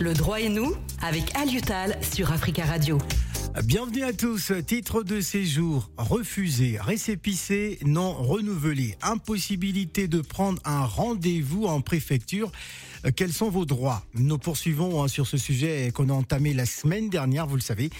Le droit et nous avec Aliutal sur Africa Radio. Bienvenue à tous. Titre de séjour refusé, récépissé, non renouvelé. Impossibilité de prendre un rendez-vous en préfecture. Euh, quels sont vos droits Nous poursuivons hein, sur ce sujet qu'on a entamé la semaine dernière, vous le savez,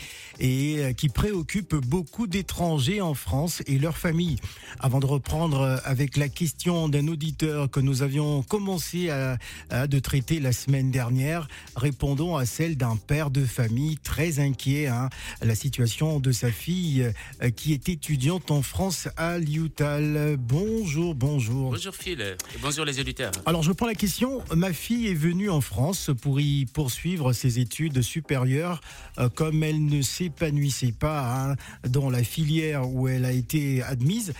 et euh, qui préoccupe beaucoup d'étrangers en France et leurs familles. Avant de reprendre euh, avec la question d'un auditeur que nous avions commencé à, à de traiter la semaine dernière, répondons à celle d'un père de famille très inquiet. Hein, la situation de sa fille qui est étudiante en France à Liutal. Bonjour, bonjour. Bonjour Phil et bonjour les auditeurs. Alors je prends la question. Ma fille est venue en France pour y poursuivre ses études supérieures. Euh, comme elle ne s'épanouissait pas hein, dans la filière où elle a été admise,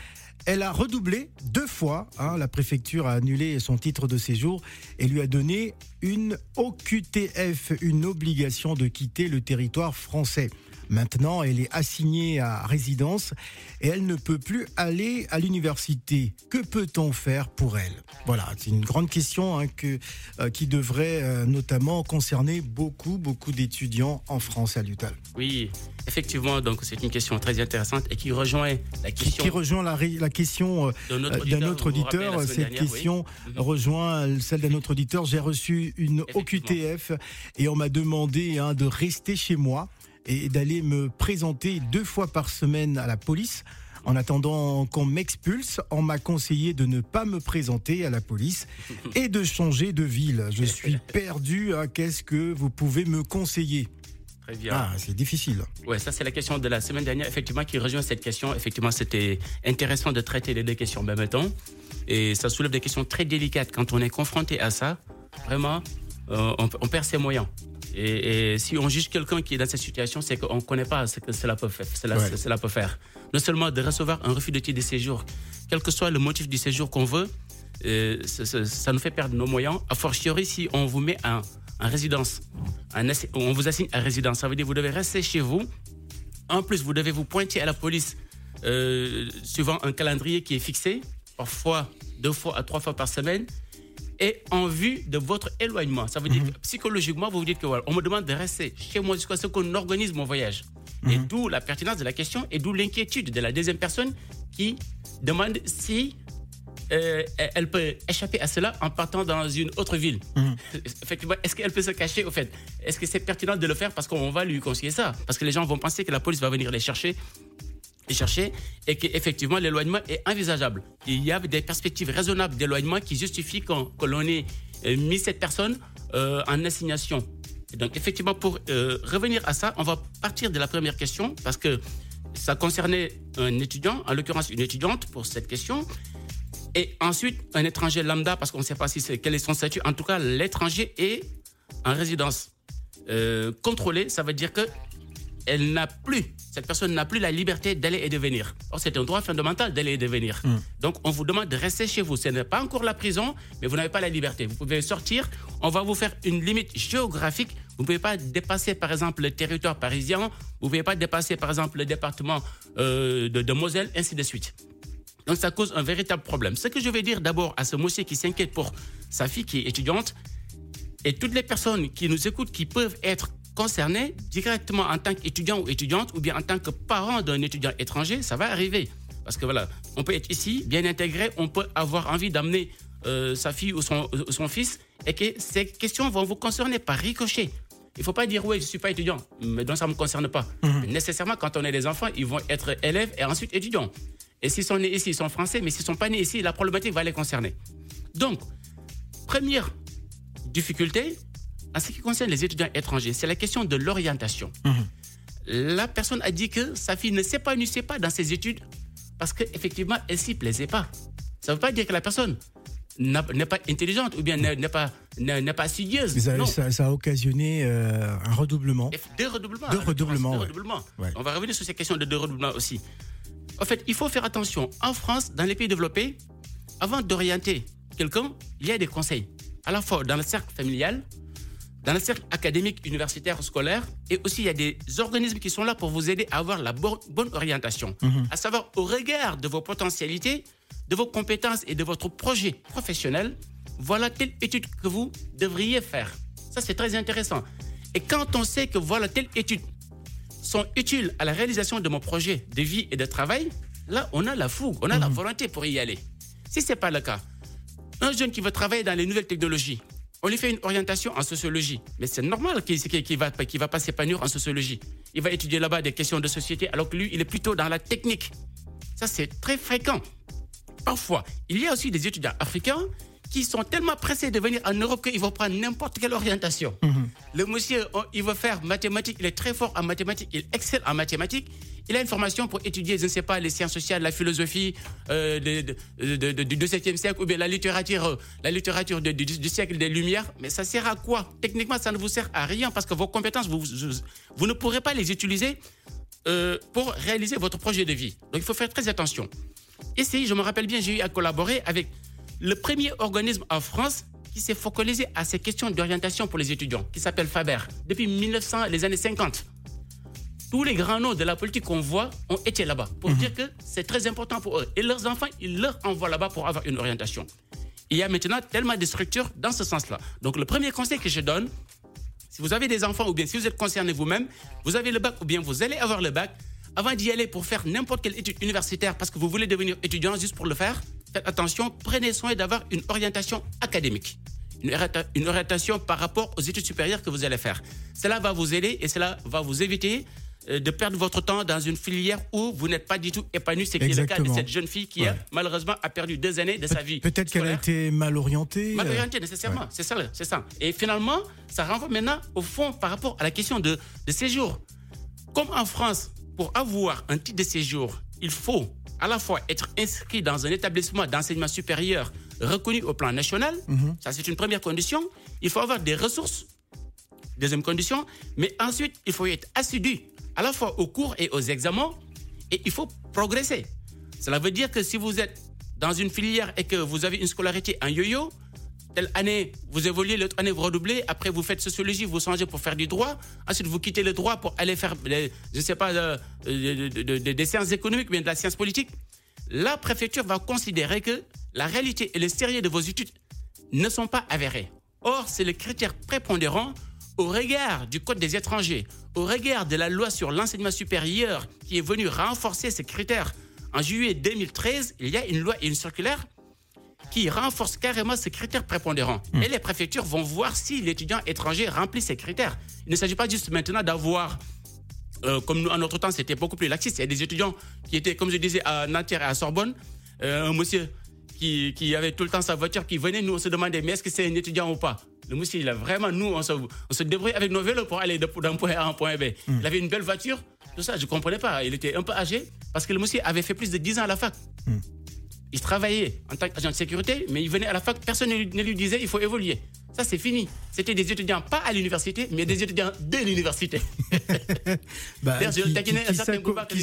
elle a redoublé deux fois. Hein, la préfecture a annulé son titre de séjour et lui a donné une OQTF, une obligation de quitter le territoire français. Maintenant, elle est assignée à résidence et elle ne peut plus aller à l'université. Que peut-on faire pour elle? Voilà, c'est une grande question hein, que, euh, qui devrait euh, notamment concerner beaucoup, beaucoup d'étudiants en France à l'UTAL. Oui, effectivement, donc c'est une question très intéressante et qui rejoint la question. Qui rejoint la, la question euh, d'un autre auditeur. Cette dernière, question oui. rejoint celle d'un autre auditeur. J'ai reçu une OQTF et on m'a demandé hein, de rester chez moi et d'aller me présenter deux fois par semaine à la police. En attendant qu'on m'expulse, on m'a conseillé de ne pas me présenter à la police et de changer de ville. Je suis perdu. Hein. Qu'est-ce que vous pouvez me conseiller? Très bien. Ah, c'est difficile. Ouais, ça c'est la question de la semaine dernière, effectivement, qui rejoint cette question. Effectivement, c'était intéressant de traiter les deux questions en même temps. Et ça soulève des questions très délicates. Quand on est confronté à ça, vraiment, euh, on, on perd ses moyens. Et, et, si on juge quelqu'un qui est dans cette situation, c'est qu'on ne connaît pas ce que cela peut, faire, cela, ouais. cela peut faire. Non seulement de recevoir un refus de titre de séjour, quel que soit le motif du séjour qu'on veut, euh, ça, ça, ça, nous fait perdre nos moyens. A fortiori, si on vous met en, en résidence, en, on vous assigne à résidence, ça veut dire que vous devez rester chez vous. En plus, vous devez vous pointer à la police euh, suivant un calendrier qui est fixé, parfois deux fois à trois fois par semaine et en vue de votre éloignement. Ça veut dire -hmm. que psychologiquement, vous vous dites que voilà, on me demande de rester chez moi jusqu'à ce qu'on organise mon voyage. Et d'où la pertinence de la question et d'où l'inquiétude de la deuxième personne qui demande si euh, elle peut échapper à cela en partant dans une autre ville. Effectivement, est-ce qu'elle peut se cacher au fait? Est-ce que c'est pertinent de le faire parce qu'on va lui conseiller ça? Parce que les gens vont penser que la police va venir les chercher chercher et qu'effectivement l'éloignement est envisageable. Il y a des perspectives raisonnables d'éloignement qui justifient qu'on, que l'on ait mis cette personne euh, en assignation. Donc effectivement pour euh, revenir à ça, on va partir de la première question parce que ça concernait un étudiant, en l'occurrence une étudiante pour cette question, et ensuite un étranger lambda parce qu'on ne sait pas si c'est, quel est son statut. En tout cas, l'étranger est en résidence euh, contrôlée. Ça veut dire que elle n'a plus, cette personne n'a plus la liberté d'aller et de venir. Or, c'est un droit fondamental d'aller et de venir. Mm. Donc, on vous demande de rester chez vous. Ce n'est pas encore la prison, mais vous n'avez pas la liberté. Vous pouvez sortir, on va vous faire une limite géographique. Vous ne pouvez pas dépasser, par exemple, le territoire parisien. Vous ne pouvez pas dépasser, par exemple, le département euh, de, de Moselle, ainsi de suite. Donc, ça cause un véritable problème. Ce que je vais dire d'abord à ce monsieur qui s'inquiète pour sa fille qui est étudiante, et toutes les personnes qui nous écoutent, qui peuvent être concernés directement en tant qu'étudiant ou étudiante ou bien en tant que parent d'un étudiant étranger, ça va arriver. Parce que voilà, on peut être ici, bien intégré, on peut avoir envie d'amener euh, sa fille ou son, ou son, fils et que ces questions vont vous concerner par ricochet. Il ne faut pas dire oui, je ne suis pas étudiant, mais donc ça ne me concerne pas. -hmm. Nécessairement, quand on est des enfants, ils vont être élèves et ensuite étudiants. Et s'ils sont nés ici, ils sont français, mais s'ils ne sont pas nés ici, la problématique va les concerner. Donc, première difficulté, en ce qui concerne les étudiants étrangers, c'est la question de l'orientation. Mmh. La personne a dit que sa fille ne s'épanouissait pas dans ses études parce qu'effectivement, elle s'y plaisait pas. Ça ne veut pas dire que la personne n'est pas intelligente ou bien n'est pas, n'est pas studieuse. Ça, non. Ça, ça, a occasionné euh, un redoublement. Deux redoublements. Deux redoublements. Deux redoublements. Ouais. On va revenir sur ces questions de deux redoublements aussi. En fait, il faut faire attention. En France, dans les pays développés, avant d'orienter quelqu'un, il y a des conseils. À la fois dans le cercle familial, dans le cercle académique, universitaire, scolaire, et aussi il y a des organismes qui sont là pour vous aider à avoir la bonne, bonne orientation. -hmm. À savoir, au regard de vos potentialités, de vos compétences et de votre projet professionnel, voilà telle étude que vous devriez faire. Ça, c'est très intéressant. Et quand on sait que voilà, telles études sont utiles à la réalisation de mon projet de vie et de travail, là, on a la fougue, on a la volonté pour y aller. Si ce n'est pas le cas, un jeune qui veut travailler dans les nouvelles technologies, on lui fait une orientation en sociologie. Mais c'est normal qu'il ne va, va pas s'épanouir en sociologie. Il va étudier là-bas des questions de société, alors que lui, il est plutôt dans la technique. Ça, c'est très fréquent. Parfois, il y a aussi des étudiants africains qui sont tellement pressés de venir en Europe qu'ils vont prendre n'importe quelle orientation. Mhm. Le monsieur, il veut faire mathématiques, il est très fort en mathématiques, il excelle en mathématiques. Il a une formation pour étudier, je ne sais pas, les sciences sociales, la philosophie euh, du XVIIe siècle ou bien la littérature, la littérature du, siècle des Lumières. Mais ça sert à quoi? Techniquement, ça ne vous sert à rien parce que vos compétences, vous, vous, ne pourrez pas les utiliser euh, pour réaliser votre projet de vie. Donc il faut faire très attention. Ici, je me rappelle bien, j'ai eu à collaborer avec le premier organisme en France qui s'est focalisé à ces questions d'orientation pour les étudiants, qui s'appelle Faber, depuis 1900, les années 50. Tous les grands noms de la politique qu'on voit ont été là-bas pour mhm. dire que c'est très important pour eux. Et leurs enfants, ils leur envoient là-bas pour avoir une orientation. Il y a maintenant tellement de structures dans ce sens-là. Donc le premier conseil que je donne, si vous avez des enfants ou bien si vous êtes concerné vous-même, vous avez le bac ou bien vous allez avoir le bac, avant d'y aller pour faire n'importe quelle étude universitaire parce que vous voulez devenir étudiant juste pour le faire, faites attention, prenez soin d'avoir une orientation académique. Une orientation par rapport aux études supérieures que vous allez faire. Cela va vous aider et cela va vous éviter de perdre votre temps dans une filière où vous n'êtes pas du tout épanoui. C'est le cas de cette jeune fille qui, malheureusement, a perdu deux années de sa vie. Peut-être qu'elle a été mal orientée. Mal euh, orientée, nécessairement. C'est ça, c'est ça. Et finalement, ça renvoie maintenant au fond par rapport à la question de, de séjour. Comme en France, pour avoir un titre de séjour, il faut à la fois être inscrit dans un établissement d'enseignement supérieur reconnu au plan national, mhm. ça c'est une première condition. Il faut avoir des ressources, deuxième condition, mais ensuite il faut être assidu à la fois aux cours et aux examens et il faut progresser. Cela veut dire que si vous êtes dans une filière et que vous avez une scolarité en yo-yo, telle année, vous évoluez, l'autre année, vous redoublez, après, vous faites sociologie, vous changez pour faire du droit, ensuite, vous quittez le droit pour aller faire, je ne sais pas, des sciences économiques, mais de la science politique. La préfecture va considérer que la réalité et le sérieux de vos études ne sont pas avérés. Or, c'est le critère prépondérant au regard du Code des étrangers, au regard de la loi sur l'enseignement supérieur qui est venue renforcer ces critères. En juillet 2013, il y a une loi et une circulaire qui renforce carrément ces critères prépondérants. Hmm. Et les préfectures vont voir si l'étudiant étranger remplit ces critères. Il ne s'agit pas juste maintenant d'avoir euh, comme nous, en notre temps, c'était beaucoup plus laxiste. Il y a des étudiants qui étaient, comme je disais, à Nanterre et à Sorbonne. Euh, un monsieur qui, qui, avait tout le temps sa voiture, qui venait, nous, on se demandait, mais est-ce que c'est un étudiant ou pas? Le monsieur, il a vraiment, nous, on se, on se débrouille avec nos vélos pour aller d'un point A à un point B. Hmm. Il avait une belle voiture, tout ça, je ne comprenais pas. Il était un peu âgé parce que le monsieur avait fait plus de 10 ans à la fac. Hmm. Il travaillait en tant qu'agent de sécurité, mais il venait à la fac, personne ne lui disait il faut évoluer. Ça, c'est fini. C'était des étudiants, pas à l'université, mais des étudiants de l'université. bah, qui,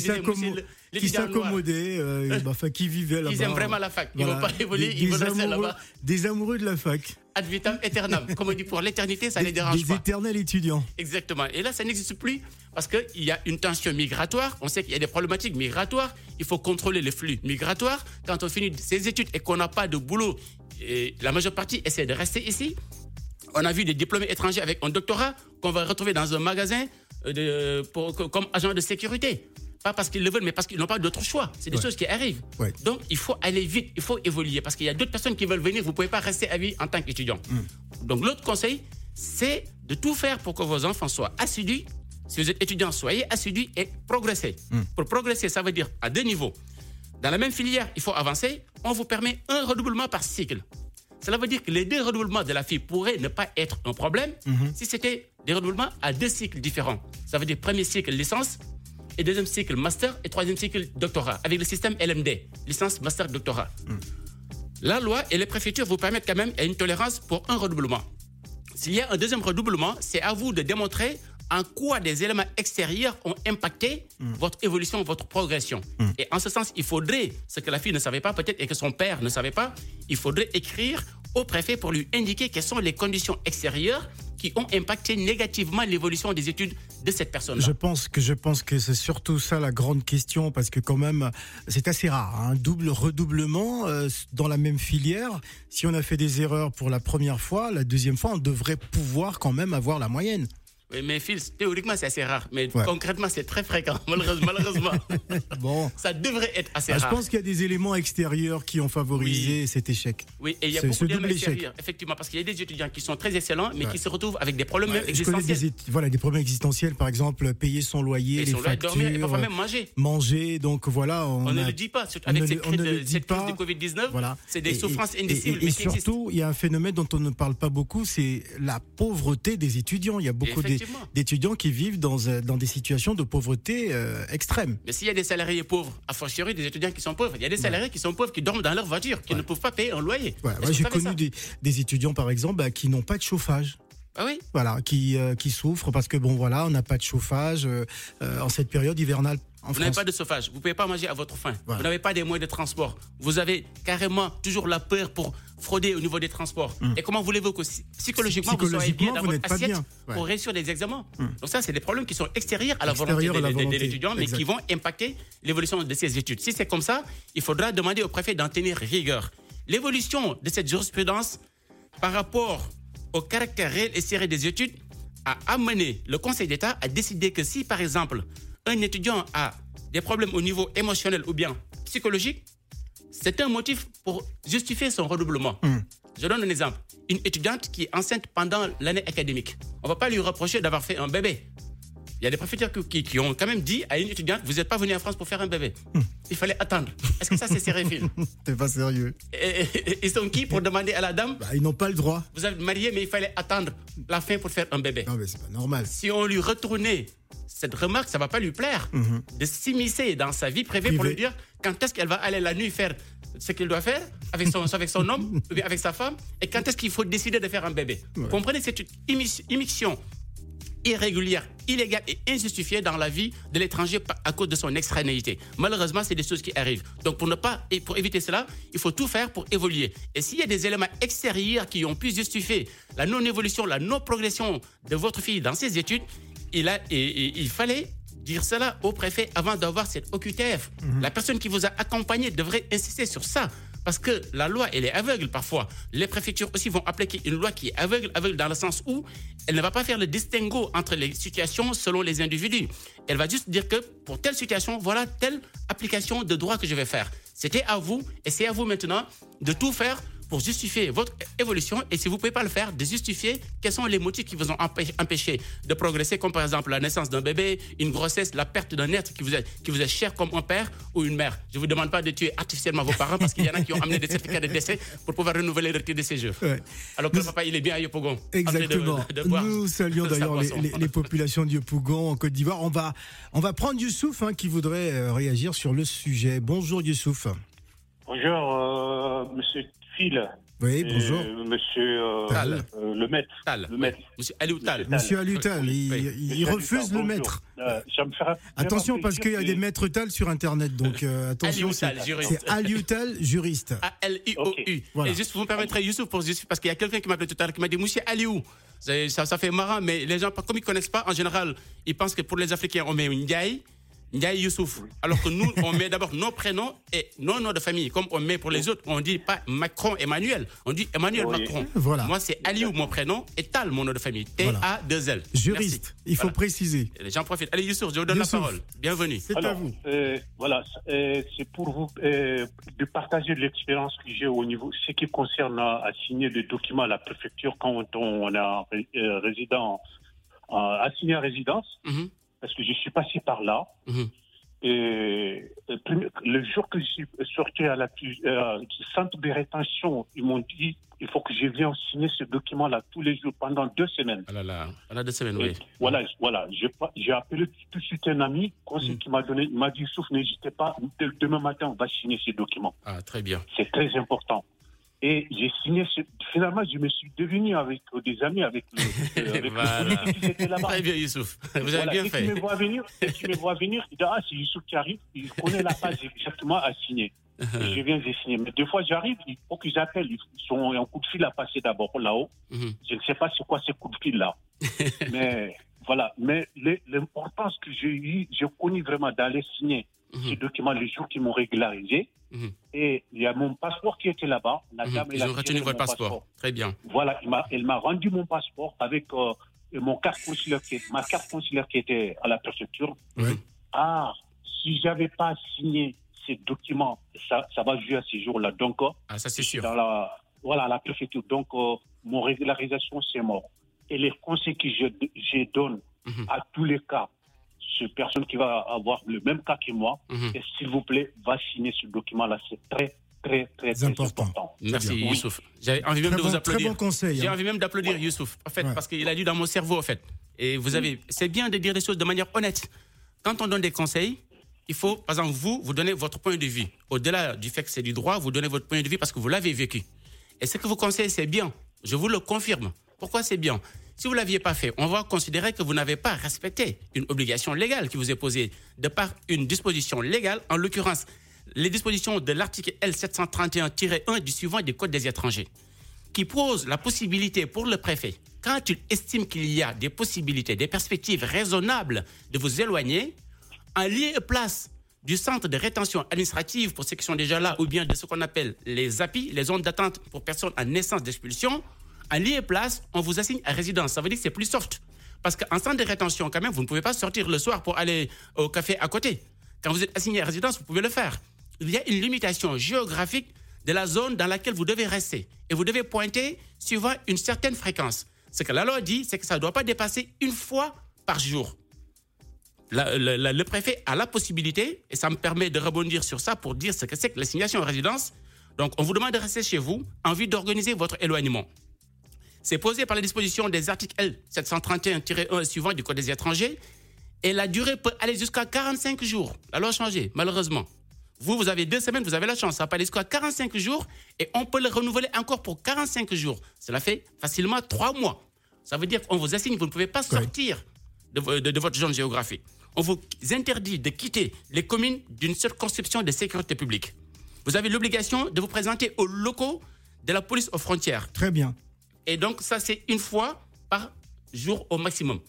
qui s'accommodaient, euh, bah, qui vivaient là-bas. Ils aiment vraiment la fac. Ils ne vont pas évoluer, ils vont rester là-bas. Des amoureux de la fac. Ad vitam aeternam. Comme on dit, pour l'éternité, ça ne les dérange pas. Des éternels étudiants. Exactement. Et là, ça n'existe plus parce qu'il y a une tension migratoire. On sait qu'il y a des problématiques migratoires. Il faut contrôler les flux migratoires. Quand on finit ses études et qu'on n'a pas de boulot, et la majeure partie essaie de rester ici. On a vu des diplômés étrangers avec un doctorat qu'on va retrouver dans un magasin euh, comme agent de sécurité. Pas parce qu'ils le veulent, mais parce qu'ils n'ont pas d'autre choix. C'est des choses qui arrivent. Donc, il faut aller vite, il faut évoluer. Parce qu'il y a d'autres personnes qui veulent venir, vous ne pouvez pas rester à vie en tant qu'étudiant. Mm. Donc, l'autre conseil, c'est de tout faire pour que vos enfants soient assidus. Si vous êtes étudiant, soyez assidus et progressez. Mm. Pour progresser, ça veut dire à deux niveaux. Dans la même filière, il faut avancer. On vous permet un redoublement par cycle. Cela veut dire que les deux redoublements de la fille pourraient ne pas être un problème mhm. si c'était des redoublements à deux cycles différents. Ça veut dire premier cycle licence et deuxième cycle master et troisième cycle doctorat avec le système LMD, licence, master, doctorat. Mhm. La loi et les préfectures vous permettent quand même une tolérance pour un redoublement. S'il y a un deuxième redoublement, c'est à vous de démontrer en quoi des éléments extérieurs ont impacté mm. votre évolution, votre progression. Mm. Et en ce sens, il faudrait, ce que la fille ne savait pas peut-être et que son père ne savait pas, il faudrait écrire au préfet pour lui indiquer quelles sont les conditions extérieures qui ont impacté négativement l'évolution des études de cette personne-là. Je pense que je pense que c'est surtout ça la grande question parce que quand même c'est assez rare un hein. double redoublement euh, dans la même filière. Si on a fait des erreurs pour la première fois, la deuxième fois on devrait pouvoir quand même avoir la moyenne. Oui, mais Phil, théoriquement, c'est assez rare. Mais concrètement, c'est très fréquent, malheureusement. bon. Ça devrait être assez rare. Je pense qu'il y a des éléments extérieurs qui ont favorisé cet échec. Oui, et il y a beaucoup d'éléments extérieurs, effectivement, parce qu'il y a des étudiants qui sont très excellents, mais qui se retrouvent avec des problèmes existentiels. Des, voilà, des problèmes existentiels, par exemple, payer son loyer, les factures. Dormir, et parfois même manger. Manger, donc voilà. On, ne le dit pas, avec cette, crise, de, cette crise de Covid-19, voilà. c'est des souffrances indicibles. Et, surtout, il y a un phénomène dont on ne parle pas beaucoup, c'est la pauvreté des étudiants. Il y a beaucoup d'étudiants qui vivent dans, euh, dans des situations de pauvreté euh, extrême. Mais s'il y a des salariés pauvres, a fortiori des étudiants qui sont pauvres, il y a des salariés qui sont pauvres, qui dorment dans leur voiture, qui ne peuvent pas payer un loyer. j'ai connu des, des, étudiants, par exemple, bah, qui n'ont pas de chauffage. Ah oui? Voilà, qui, euh, qui souffrent parce que, bon, voilà, on n'a pas de chauffage en cette période hivernale. Vous n'avez pas de chauffage, vous ne pouvez pas manger à votre faim, vous n'avez pas des moyens de transport, vous avez carrément toujours la peur pour frauder au niveau des transports. Hum. Et comment voulez-vous que psychologiquement, vous soyez bien dans votre assiette pour réussir les examens hum. Donc ça, c'est des problèmes qui sont extérieurs à la volonté, de, l'étudiant, mais qui vont impacter l'évolution de ses études. Si c'est comme ça, il faudra demander au préfet d'en tenir rigueur. L'évolution de cette jurisprudence par rapport au caractère réel et sérieux des études a amené le Conseil d'État à décider que si, par exemple, un étudiant a des problèmes au niveau émotionnel ou bien psychologique, c'est un motif pour justifier son redoublement. Hmm. Je donne un exemple. Une étudiante qui est enceinte pendant l'année académique. On ne va pas lui reprocher d'avoir fait un bébé. Il y a des préfectures qui, ont quand même dit à une étudiante Vous n'êtes pas venu en France pour faire un bébé. Hmm. Il fallait attendre. Est-ce que ça, c'est sérieux, C'est pas sérieux. ils sont qui pour demander à la dame? Bah, Ils n'ont pas le droit. Vous êtes marié, mais il fallait attendre la fin pour faire un bébé. Non, mais c'est pas normal. Si on lui retournait cette remarque, ça va pas lui plaire mhm. de s'immiscer dans sa vie privée pour lui dire quand est-ce qu'elle va aller la nuit faire ce qu'il doit faire avec son, avec son homme, avec sa femme, et quand est-ce qu'il faut décider de faire un bébé. Vous comprenez, c'est une immixtion irrégulière, illégale et injustifiée dans la vie de l'étranger à cause de son extranéité. Malheureusement, c'est des choses qui arrivent. Donc, pour ne pas et pour éviter cela, il faut tout faire pour évoluer. Et s'il y a des éléments extérieurs qui ont pu justifier la non-évolution, la non-progression de votre fille dans ses études, il, a, et, il fallait dire cela au préfet avant d'avoir cette OQTF. Mhm. La personne qui vous a accompagné devrait insister sur ça. Parce que la loi, elle est aveugle parfois. Les préfectures aussi vont appliquer une loi qui est aveugle, aveugle dans le sens où elle ne va pas faire le distinguo entre les situations selon les individus. Elle va juste dire que pour telle situation, voilà telle application de droit que je vais faire. C'était à vous et c'est à vous maintenant de tout faire pour justifier votre évolution et si vous ne pouvez pas le faire, de justifier quels sont les motifs qui vous ont empêché de progresser, comme par exemple la naissance d'un bébé, une grossesse, la perte d'un être qui vous, est, qui vous est cher comme un père ou une mère. Je ne vous demande pas de tuer artificiellement vos parents parce qu'il y en a qui ont amené des certificats de décès pour pouvoir renouveler le titre de séjour. Alors que le papa, il est bien à Yopougon. Exactement. Nous saluons d'ailleurs les, populations de Yopougon en Côte d'Ivoire. On va, on va prendre Youssouf hein, qui voudrait euh, réagir sur le sujet. Bonjour Youssouf. Bonjour, euh, monsieur Phil. Oui, bonjour. monsieur euh, euh, le maître. Le maître. Monsieur Alioutal. Monsieur Alioutal, il, refuse le maître. attention parce qu'il y a des maîtres Tal sur Internet, donc attention. C'est Alioutal, juriste. A-L-I-O-U. Et juste, vous me permettrez, Youssouf, pour parce qu'il y a quelqu'un qui m'a appelé tout à l'heure, qui m'a dit Monsieur Aliou. Ça, ça fait marrant, mais les gens, comme ils ne connaissent pas, en général, ils pensent que pour les Africains, on met une gaille. Ndiaye Youssouf. Alors que nous, on met d'abord nos prénoms et nos noms de famille. Comme on met pour les autres, on dit pas Macron Emmanuel, on dit Emmanuel Macron. Voilà. Moi, c'est Aliou, mon prénom, et Tal, mon nom de famille. T-A-2-L. Juriste, il faut préciser. J'en profite. Allez, Youssouf, je vous donne la parole. Bienvenue. C'est à vous. Euh, voilà, euh, c'est pour vous euh, de partager l'expérience que j'ai au niveau, ce qui concerne à, signer des documents à la préfecture quand on, a résident, à signer à résidence. Mm-hmm parce que je suis passé par là. Mhm. Et le jour que je suis sorti à la euh, centre de rétention, ils m'ont dit il faut que je vienne signer ce document-là tous les jours pendant deux semaines. Ah là là, pendant deux semaines, oui. Voilà, voilà. J'ai appelé tout de suite un ami, mhm. qui m'a donné, il m'a dit souffle, n'hésitez pas, demain matin, on va signer ce document. Ah, très bien. C'est très important. Et j'ai signé. Finalement, je me suis devenu avec des amis, avec, le, avec voilà. qui étaient là-bas. Très bien, Youssouf. Vous avez bien fait. Tu me vois venir, tu me vois venir, il dit Ah, c'est Youssouf qui arrive, il connaît la page exactement à signer. et je viens de signer. Mais deux fois, j'arrive, il faut qu'ils appellent. Ils sont un coup de fil à passer d'abord là-haut. Mhm. Je ne sais pas c'est quoi ces coups de fil-là. mais voilà. Mais l'importance que j'ai eu, j'ai connu vraiment d'aller signer ces Mhm. documents les jours qui m'ont régularisé. Mhm. Et il y a mon passeport qui était là-bas. La Mhm. dame, Ils ont retenu votre passeport. Très bien. Voilà, elle m'a rendu mon passeport avec euh, mon carte consulaire qui, ma carte consulaire qui était à la préfecture. Ah, si j'avais pas signé ces documents, ça, ça va jouer à ces jours-là. Donc, euh, Ah, ça c'est sûr. dans la, voilà, la préfecture. Donc, euh, mon régularisation, c'est mort. Et les conseils que je, je donne Mhm. à tous les cas, ce personne qui va avoir le même cas que moi, Mhm. et s'il vous plaît, va signer ce document-là. C'est très, très, très, très important. important. Merci. Oui. Youssouf. J'avais envie même Très de bon, vous très applaudir. bon conseil. J'ai hein. envie même d'applaudir Youssouf, en fait, Ouais. parce qu'il a dit dans mon cerveau, en fait. Et vous avez, c'est bien de dire les choses de manière honnête. Quand on donne des conseils, il faut, par exemple, vous, vous donnez votre point de vue. Au-delà du fait que c'est du droit, vous donnez votre point de vue parce que vous l'avez vécu. Et ce que vous conseillez, c'est bien. Je vous le confirme. Pourquoi c'est bien? Si vous ne l'aviez pas fait, on va considérer que vous n'avez pas respecté une obligation légale qui vous est posée de par une disposition légale, en l'occurrence les dispositions de l'article L731-1 du suivant du Code des étrangers qui pose la possibilité pour le préfet, quand il estime qu'il y a des possibilités, des perspectives raisonnables de vous éloigner, en lieu et place du centre de rétention administrative pour ceux qui sont déjà là, ou bien de ce qu'on appelle les API, les zones d'attente pour personnes en naissance d'expulsion, en lieu et place, on vous assigne à résidence. Ça veut dire que c'est plus soft. Parce qu'en centre de rétention, quand même, vous ne pouvez pas sortir le soir pour aller au café à côté. Quand vous êtes assigné à résidence, vous pouvez le faire. Il y a une limitation géographique de la zone dans laquelle vous devez rester. Et vous devez pointer suivant une certaine fréquence. Ce que la loi dit, c'est que ça ne doit pas dépasser une fois par jour. Le préfet a la possibilité, et ça me permet de rebondir sur ça pour dire ce que c'est que l'assignation à résidence. Donc, on vous demande de rester chez vous en vue d'organiser votre éloignement. C'est posé par les dispositions des articles L731-1 suivant du Code des étrangers. Et la durée peut aller jusqu'à 45 jours. La loi a changé, malheureusement. Vous, vous avez deux semaines, vous avez la chance. Ça peut aller jusqu'à 45 jours et on peut le renouveler encore pour 45 jours. Cela fait facilement trois mois. Ça veut dire qu'on vous assigne, vous ne pouvez pas sortir de- de votre zone géographique. On vous interdit de quitter les communes d'une circonscription de sécurité publique. Vous avez l'obligation de vous présenter aux locaux de la police aux frontières. Très bien. Et donc, ça, c'est une fois par jour au maximum.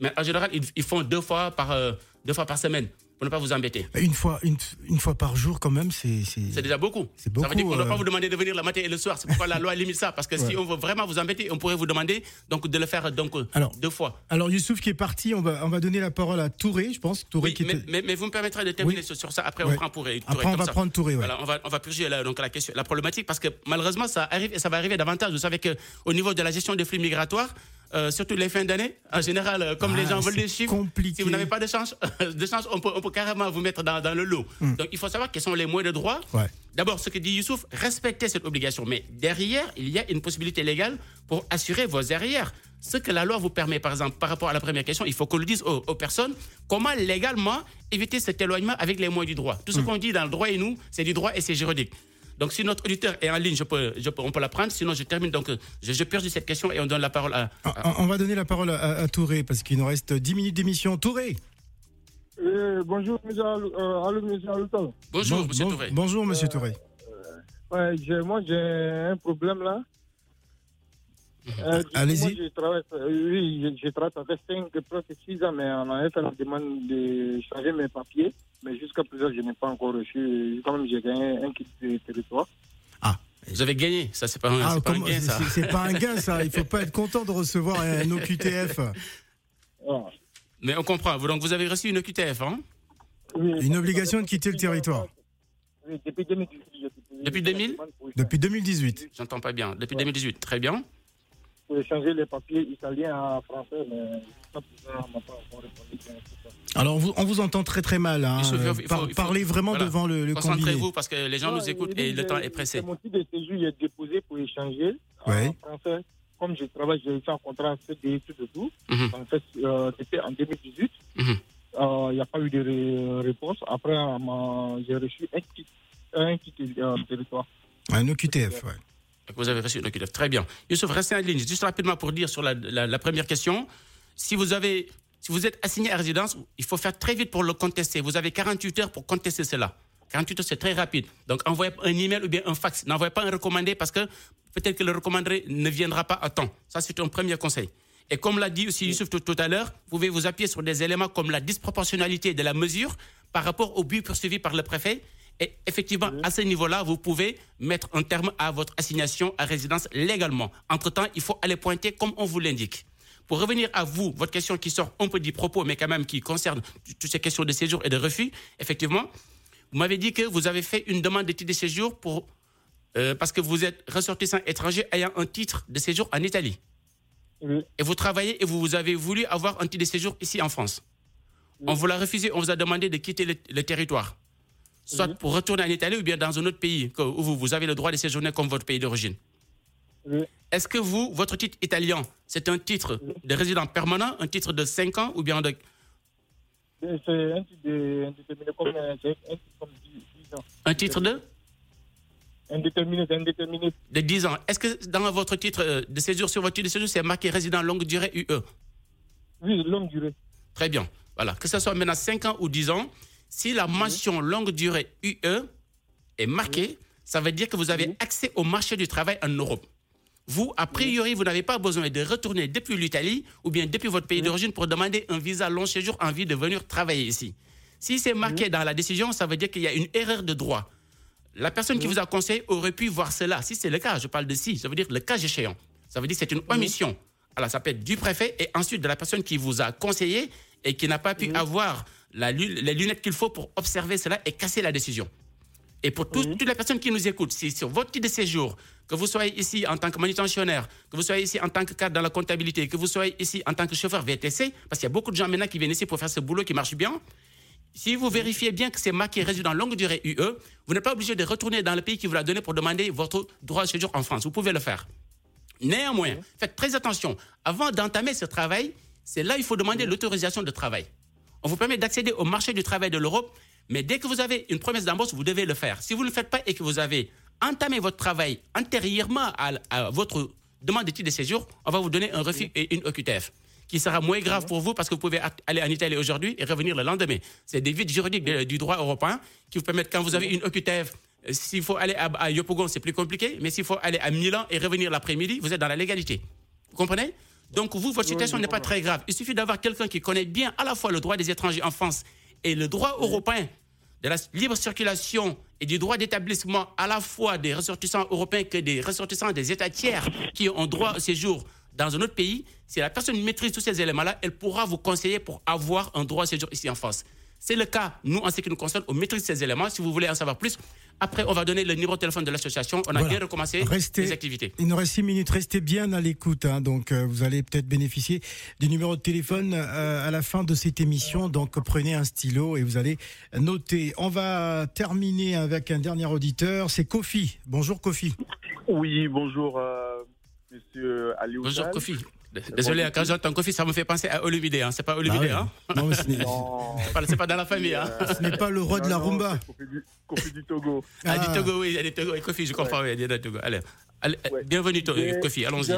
Mais en général, ils, ils font deux fois, par, euh, deux fois par semaine pour ne pas vous embêter. Une fois, une, une fois par jour, quand même, c'est. c'est- déjà beaucoup. C'est Ça veut dire beaucoup, qu'on ne doit euh. pas vous demander de venir le matin et le soir. C'est pourquoi la loi limite ça. Parce que si on veut vraiment vous embêter, on pourrait vous demander donc, de le faire donc, euh, Alors, deux fois. Alors, Youssouf qui est parti, on va, on va donner la parole à Touré, je pense. Touré Oui, qui mais, était- mais- mais vous me permettrez de terminer Oui. sur, ça. Après, Ouais. on prend pour Touré, Après, on va ça. prendre Touré, ouais. Voilà, on va, on va purger la, donc, la, question, la problématique parce que malheureusement, ça arrive et ça va arriver davantage. Vous savez qu'au niveau de la gestion des flux migratoires, euh, surtout les fins d'année, en général, euh, comme Ah, les gens veulent des chiffres, compliqué. si vous n'avez pas de chance, de chance on, peut, on peut carrément vous mettre dans, dans le lot. Donc, il faut savoir quels sont les moyens de droit. Hmm. Ouais. D'abord, ce que dit Youssouf, respectez cette obligation. Mais derrière, il y a une possibilité légale pour assurer vos arrières. Ce que la loi vous permet, par exemple, par rapport à la première question, il faut qu'on le dise aux, aux personnes, comment légalement éviter cet éloignement avec les moyens du droit. Tout ce qu'on dit dans le droit et nous, c'est du droit et c'est juridique. Donc, si notre auditeur est en ligne, je peux, je peux- on peut la prendre. Sinon, je termine. Donc, euh, je, je purge cette question et on donne la parole à. Ah, ah, On va donner la parole à, à Touré parce qu'il nous reste 10 minutes d'émission. Touré Euh, bonjour, monsieur euh, allô, monsieur Aloutal. Bonjour, Bon- monsieur bon- Touré. Bonjour, monsieur Touré. Ouais, j'ai- moi, j'ai un problème là. Euh, Allez-y. moi, Je travaille, euh, oui, je, je travaille, fait 5, presque 6 ans, mais on avait fait la demande de changer mes papiers. Mais jusqu'à présent, je n'ai pas encore reçu. Quand même, j'ai gagné un kit de territoire. Vous avez gagné. Ça, c'est pas, un- Ah, pas un gain, ça. c'est- pas un gain, ça. Il faut pas être content de recevoir un OQTF. Ah. Mais on comprend. Vous- Donc, vous avez reçu une OQTF, hein? Oui, Une obligation de quitter le territoire. Oui, depuis 2018. j'ai déposé Depuis la 2000? demande pour Depuis 2018. J'entends pas bien. Depuis 2018. Très bien. Pour échanger les papiers italiens à français, mais m'a pas encore répondu. Alors, on vous, on vous entend très très mal. hein. Il faut- il faut- Euh, il faut- par- il faut- parlez vraiment voilà. devant le, le combiné. Concentrez-vous parce que les gens nous écoutent et le temps est pressé. Mon titre de séjour est déposé pour échanger Ouais. en français. Comme je travaille, j'ai fait un contrat CDI tout de tout. Mhm. En fait, euh, c'était en 2018. Mhm. Euh, Il n'y a pas eu de ré- réponse. Après, j'ai reçu un kit, un kit euh, territoire. Un OQTF, ouais. Vous avez reçu une OQTF. Très bien. Youssouf, restez en ligne. Juste rapidement pour dire sur la, la- la première question. Si vous, avez, si vous êtes assigné à résidence, il faut faire très vite pour le contester. Vous avez 48 heures pour contester cela. 48 heures, c'est très rapide. Donc, envoyez un email ou bien un fax. N'envoyez pas un recommandé parce que peut-être que le recommandé ne viendra pas à temps. Ça, c'est un premier conseil. Et comme l'a dit aussi Youssouf tout, à l'heure, vous pouvez vous appuyer sur des éléments comme la disproportionnalité de la mesure par rapport au but poursuivi par le préfet. Et effectivement, à ce niveau-là, vous pouvez mettre un terme à votre assignation à résidence légalement. Entre-temps, il faut aller pointer comme on vous l'indique. Pour revenir à vous, votre question qui sort un peu du propos, mais quand même qui concerne toutes ces questions de séjour et de refus, effectivement, vous m'avez dit que vous avez fait une demande d'étude de séjour pour, euh, parce que vous êtes ressortissant étranger ayant un titre de séjour en Italie. Et vous travaillez et vous avez voulu avoir un titre de séjour ici en France. On vous l'a refusé, on vous a demandé de quitter le, territoire. Soit pour retourner en Italie ou bien dans un autre pays où vous, vous avez le droit de séjourner comme votre pays d'origine. Est-ce que vous, votre titre italien, c'est un titre de résident permanent, un titre de 5 ans ou bien de... C'est un titre de, comme, un titre comme 10 ans. Un titre de? Indéterminé, indéterminé. De 10 ans. Est-ce que dans votre titre euh, de séjour, sur votre titre de séjour, c'est marqué résident longue durée UE Oui, longue durée. Très bien. Voilà. Que ce soit maintenant 5 ans ou 10 ans, si la mention longue durée UE est marquée, ça veut dire que vous avez accès au marché du travail en Europe. Vous, a priori, vous n'avez pas besoin de retourner depuis l'Italie ou bien depuis votre pays d'origine pour demander un visa long séjour en vue de venir travailler ici. Si c'est marqué dans la décision, ça veut dire qu'il y a une erreur de droit. La personne qui vous a conseillé aurait pu voir cela. Si c'est le cas, je parle de si, ça veut dire le cas échéant. Ça veut dire que c'est une omission. Alors, ça peut être du préfet et ensuite de la personne qui vous a conseillé et qui n'a pas pu avoir la, les lunettes qu'il faut pour observer cela et casser la décision. Et pour toutes les personnes qui nous écoutent, si sur votre titre de séjour, que vous soyez ici en tant que manutentionnaire, que vous soyez ici en tant que cadre dans la comptabilité, que vous soyez ici en tant que chauffeur VTC, parce qu'il y a beaucoup de gens maintenant qui viennent ici pour faire ce boulot qui marche bien, si vous vérifiez bien que c'est marqué résident longue durée UE, vous n'êtes pas obligé de retourner dans le pays qui vous l'a donné pour demander votre droit de séjour en France. Vous pouvez le faire. Néanmoins, faites très attention. Avant d'entamer ce travail, c'est là qu'il faut demander l'autorisation de travail. On vous permet d'accéder au marché du travail de l'Europe, mais dès que vous avez une promesse d'embauche, vous devez le faire. Si vous ne le faites pas et que vous avez entamé votre travail antérieurement à, à votre demande d'étude de séjour, on va vous donner un refus et une OQTF qui sera moins grave pour vous parce que vous pouvez aller en Italie aujourd'hui et revenir le lendemain. C'est des vides juridiques du droit européen qui vous permettent, quand vous avez une OQTF, euh, s'il faut aller à, Yopogon, c'est plus compliqué, mais s'il faut aller à Milan et revenir l'après-midi, vous êtes dans la légalité. Vous comprenez? Donc, vous, votre situation n'est pas très grave. Il suffit d'avoir quelqu'un qui connaît bien à la fois le droit des étrangers en France et le droit européen de la libre circulation et du droit d'établissement à la fois des ressortissants européens que des ressortissants des États tiers qui ont droit au séjour dans un autre pays, si la personne maîtrise tous ces éléments-là, elle pourra vous conseiller pour avoir un droit de séjour ici en France. C'est le cas, nous, en ce qui nous concerne, on maîtrise ces éléments. Si vous voulez en savoir plus, après, on va donner le numéro de téléphone de l'association. On a bien recommencé les activités. Il nous reste six minutes. Restez bien à l'écoute. Hein. donc, euh, vous allez peut-être bénéficier du numéro de téléphone euh, à la fin de cette émission. Donc, prenez un stylo et vous allez noter. On va terminer avec un dernier auditeur. C'est Kofi. Bonjour, Kofi. Oui, bonjour. Euh, Monsieur Aliou. Bonjour Kofi. Désolé, quand j'entends Kofi, ça me fait penser à Olumide. Hein. C'est pas bah hein Non, ce n'est pas, dans la famille. Hein. Ce n'est pas le roi de la rumba. Kofi du, Togo. Ah, du Togo, oui, il y a des Togo. Et Kofi, je comprends, oui, il y a des Togo. Allez, bienvenue, Kofi, allons-y.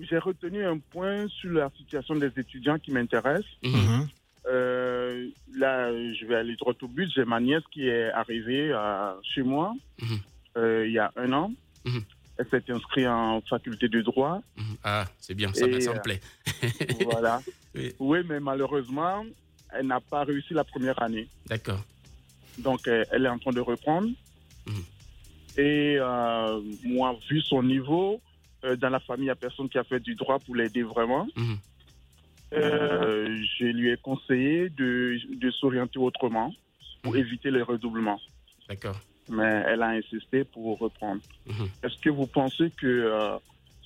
J'ai retenu, un point sur la situation des étudiants qui m'intéresse. Mhm. Euh, là, je vais aller droit au but. J'ai ma nièce qui est arrivée euh, chez moi mhm. euh, il y a un an. Mhm. Elle s'est inscrite en faculté de droit. Mhm. Ah, c'est bien, ça, me plaît. voilà. Oui. mais malheureusement, elle n'a pas réussi la première année. D'accord. Donc, euh, elle est en train de reprendre. Mhm. Et euh, moi, vu son niveau, euh, dans la famille, il n'y a personne qui a fait du droit pour l'aider vraiment. Mhm. je lui ai conseillé de, de s'orienter autrement pour éviter les redoublements. D'accord mais elle a insisté pour reprendre. Mhm. Est-ce que vous pensez que euh,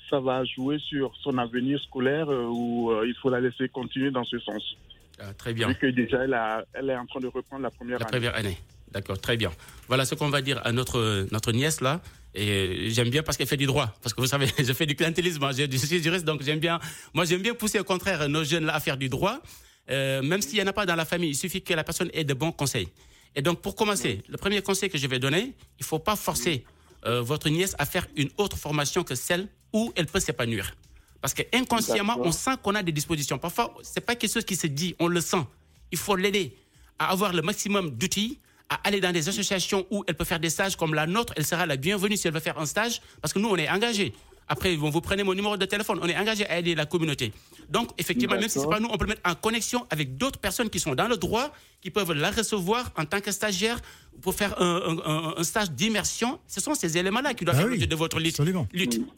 ça va jouer sur son avenir scolaire euh, ou euh, il faut la laisser continuer dans ce sens? Ah, Très bien. Vu que déjà, elle, elle, est en train de reprendre la première la année. première année. D'accord, très bien. Voilà ce qu'on va dire à notre, notre nièce là. Et j'aime bien parce qu'elle fait du droit. Parce que vous savez, je fais du clientélisme, hein. je, suis juriste, donc j'aime bien. Moi, j'aime bien pousser au contraire nos jeunes là à faire du droit. même s'il n'y en a pas dans la famille, il suffit que la personne ait de bons conseils. Et donc, pour commencer, le premier conseil que je vais donner, il ne faut pas forcer euh, votre nièce à faire une autre formation que celle où elle peut s'épanouir. Parce qu'inconsciemment, on sent qu'on a des dispositions. Parfois, ce n'est pas quelque chose qui se dit, on le sent. Il faut l'aider à avoir le maximum d'outils, à aller dans des associations où elle peut faire des stages comme la nôtre, elle sera la bienvenue si elle veut faire un stage, parce que nous, on est engagés. Après, vous prenez mon numéro de téléphone. On est engagé à aider la communauté. Donc, effectivement, même si ce n'est pas nous, on peut mettre en connexion avec d'autres personnes qui sont dans le droit, qui peuvent la recevoir en tant que stagiaire pour faire un, stage d'immersion. Ce sont ces éléments-là qui doivent ah faire de votre lutte,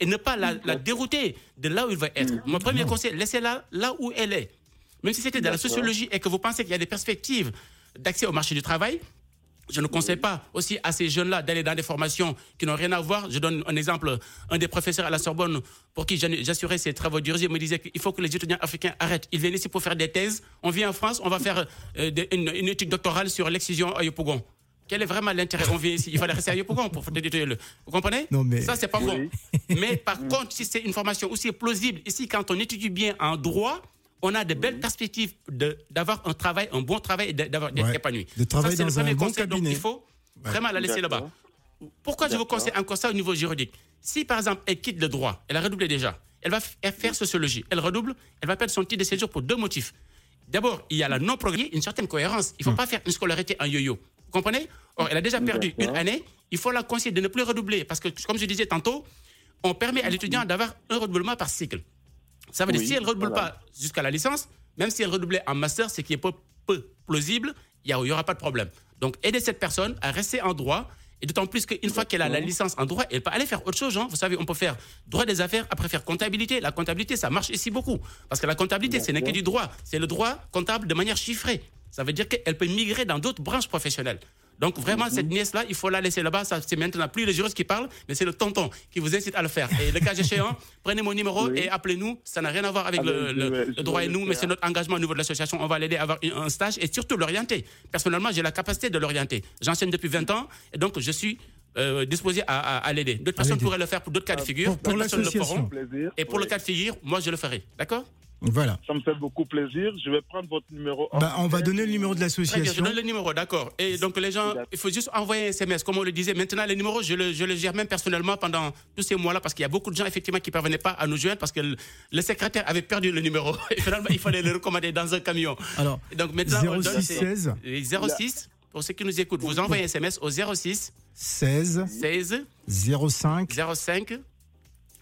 Et ne pas la, dérouter de là où il va être. Mon premier conseil, laissez-la là où elle est. Même si c'était de la sociologie et que vous pensez qu'il y a des perspectives d'accès au marché du travail, je ne conseille pas aussi à ces jeunes-là d'aller dans des formations qui n'ont rien à voir. Je donne un exemple. Un des professeurs à la Sorbonne pour qui j'assurais ses travaux d'urgence me disait qu'il faut que les étudiants africains arrêtent. Ils viennent ici pour faire des thèses. On vient en France, on va faire euh, une, étude doctorale sur l'excision à Yopougon. Quel est vraiment l'intérêt? On vient ici, il fallait rester à Yopougon pour faire le. Vous comprenez? Non, mais... Ça, c'est pas bon. Mais par contre, si c'est une formation aussi plausible, ici, quand on étudie bien en droit, on a de belles perspectives d'avoir un travail, un bon travail et d'être épanoui. De travailler dans un bon conseil, cabinet. Donc il faut vraiment la laisser là-bas. Pourquoi je vous conseille encore ça au niveau juridique? Si par exemple elle quitte le droit, elle a redoublé déjà, elle va faire sociologie, elle redouble, elle va perdre son titre de séjour pour deux motifs. D'abord, il y a la non-progrès, une certaine cohérence. Il ne faut hmm. pas faire une scolarité en yo-yo. Vous comprenez? Or, elle a déjà perdu une année, il faut la conseiller de ne plus redoubler. Parce que, comme je disais tantôt, on permet à l'étudiant d'avoir un redoublement par cycle. Ça veut dire si elle ne redouble pas jusqu'à la licence, même si elle redoublait en master, ce qui est peu, plausible, il n'y aura pas de problème. Donc, aider cette personne à rester en droit. Et d'autant plus qu'une fois qu'elle a la licence en droit, elle peut aller faire autre chose. Hein. Vous savez, on peut faire droit des affaires, après faire comptabilité. La comptabilité, ça marche ici beaucoup. Parce que la comptabilité, ce n'est que du droit. C'est le droit comptable de manière chiffrée. Ça veut dire qu'elle peut migrer dans d'autres branches professionnelles. Donc vraiment, cette nièce-là, il faut la laisser là-bas. C'est maintenant plus le juriste qui parle, mais c'est le tonton qui vous incite à le faire. Et le cas échéant, prenez mon numéro et appelez-nous. Ça n'a rien à voir avec le, droit et nous, mais c'est notre engagement au niveau de l'association. On va l'aider à avoir un stage et surtout l'orienter. Personnellement, j'ai la capacité de l'orienter. J'enseigne depuis 20 ans et donc je suis euh, disposé à, l'aider. D'autres personnes pourraient le faire pour d'autres cas de figure. Pour, l'association. Et pour le cas de figure, moi, je le ferai. D'accord? Voilà. Ça me fait beaucoup plaisir. Je vais prendre votre numéro. Bah, on va donner le numéro de l'association. Je donne le numéro, d'accord. Et donc les gens, il faut juste envoyer un SMS, comme on le disait. Maintenant, les numéros, je le, je le gère même personnellement pendant tous ces mois-là, parce qu'il y a beaucoup de gens effectivement qui ne parvenaient pas à nous joindre, parce que le, secrétaire avait perdu le numéro. Et finalement, il fallait le recommander dans un camion. Alors, donc maintenant, 06 16 06 pour ceux qui nous écoutent, vous envoyez un SMS au 06 16 16 05 05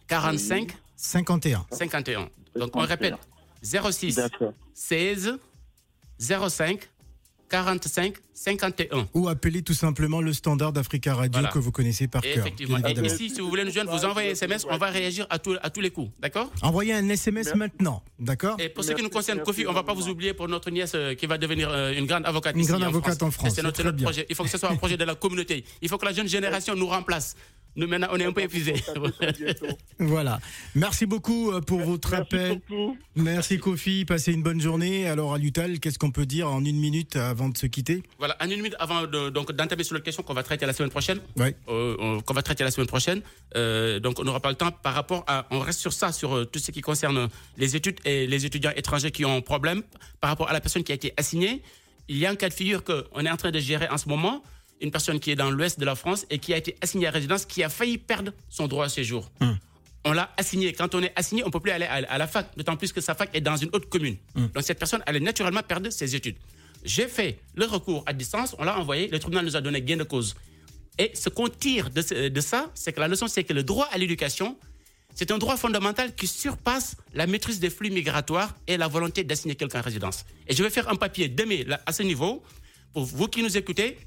45 51 51. Donc on répète. 06 16 05 45 51. Ou appelez tout simplement le standard d'Africa Radio que vous connaissez par cœur. Effectivement. Et ici, si vous voulez nous joindre, vous envoyez un SMS, on va réagir à, à tous les coups. D'accord? Envoyez un SMS maintenant. D'accord? Et pour ce qui nous concerne, Kofi, on ne va pas vous oublier pour notre nièce euh, qui va devenir euh, une grande avocate. Une grande en avocate France. en France. C'est notre, notre projet. Il faut que ce soit un projet de la communauté. Il faut que la jeune génération nous remplace. Nous, maintenant, on est un peu épuisés. voilà. Merci beaucoup euh, pour votre appel. Merci, Kofi. Passez une bonne journée. Alors, à Lutal, qu'est-ce qu'on peut dire en une minute avant de se quitter? Voilà, en une minute avant d'entamer sur la question qu'on va traiter la semaine prochaine. Oui. Euh, qu'on va traiter la semaine prochaine. Euh, donc, on n'aura pas le temps par rapport à. On reste sur ça, sur tout ce qui concerne les études et les étudiants étrangers qui ont un problème par rapport à la personne qui a été assignée. Il y a un cas de figure qu'on est en train de gérer en ce moment une personne qui est dans l'ouest de la France et qui a été assignée à résidence, qui a failli perdre son droit à séjour. Hmm. On l'a assigné. Quand on est assigné, on ne peut plus aller à, la fac, d'autant plus que sa fac est dans une autre commune. Hmm. Donc cette personne allait naturellement perdre ses études. J'ai fait le recours à distance, on l'a envoyé, le tribunal nous a donné gain de cause. Et ce qu'on tire de, ça, c'est que la leçon, c'est que le droit à l'éducation, c'est un droit fondamental qui surpasse la maîtrise des flux migratoires et la volonté d'assigner quelqu'un à résidence. Et je vais faire un papier demain à ce niveau. Pour vous qui nous écoutez,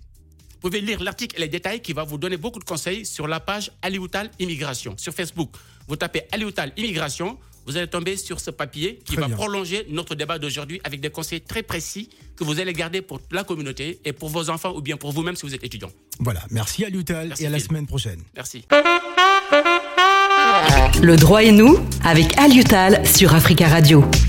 vous pouvez lire l'article et les détails qui va vous donner beaucoup de conseils sur la page Alioutal Immigration sur Facebook. Vous tapez Alioutal Immigration, vous allez tomber sur ce papier qui va prolonger notre débat d'aujourd'hui avec des conseils très précis que vous allez garder pour la communauté et pour vos enfants ou bien pour vous-même si vous êtes étudiant. Voilà, merci Alioutal et à la semaine prochaine. Merci. Le droit et nous avec Alioutal sur Africa Radio.